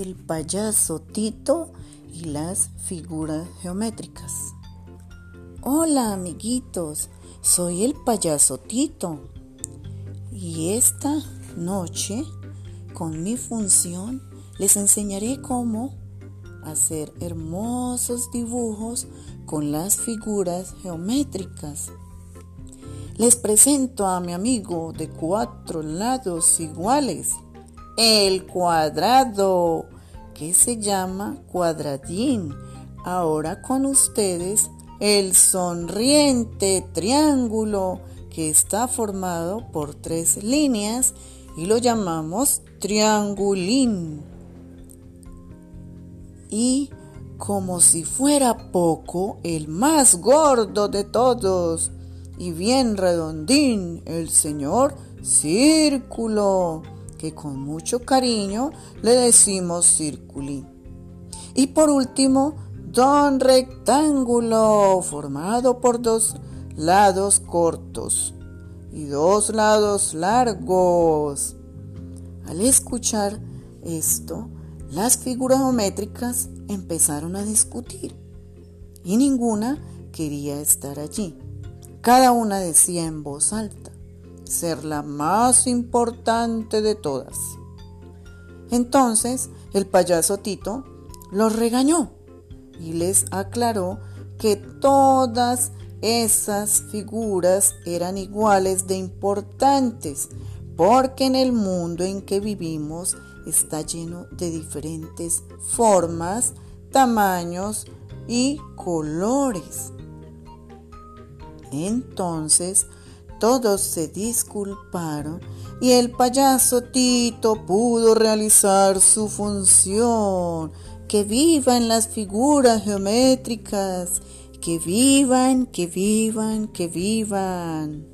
el payaso Tito y las figuras geométricas. Hola amiguitos, soy el payaso Tito y esta noche con mi función les enseñaré cómo hacer hermosos dibujos con las figuras geométricas. Les presento a mi amigo de cuatro lados iguales el cuadrado, que se llama cuadradín. Ahora con ustedes el sonriente triángulo, que está formado por tres líneas y lo llamamos triangulín. Y como si fuera poco, el más gordo de todos y bien redondín, el señor círculo que con mucho cariño le decimos circulín. Y por último, don rectángulo, formado por dos lados cortos y dos lados largos. Al escuchar esto, las figuras geométricas empezaron a discutir y ninguna quería estar allí. Cada una decía en voz alta, ser la más importante de todas. Entonces el payaso Tito los regañó y les aclaró que todas esas figuras eran iguales de importantes, porque en el mundo en que vivimos está lleno de diferentes formas, tamaños y colores. Entonces, todos se disculparon y el payaso Tito pudo realizar su función. Que vivan las figuras geométricas, que vivan, que vivan, que vivan.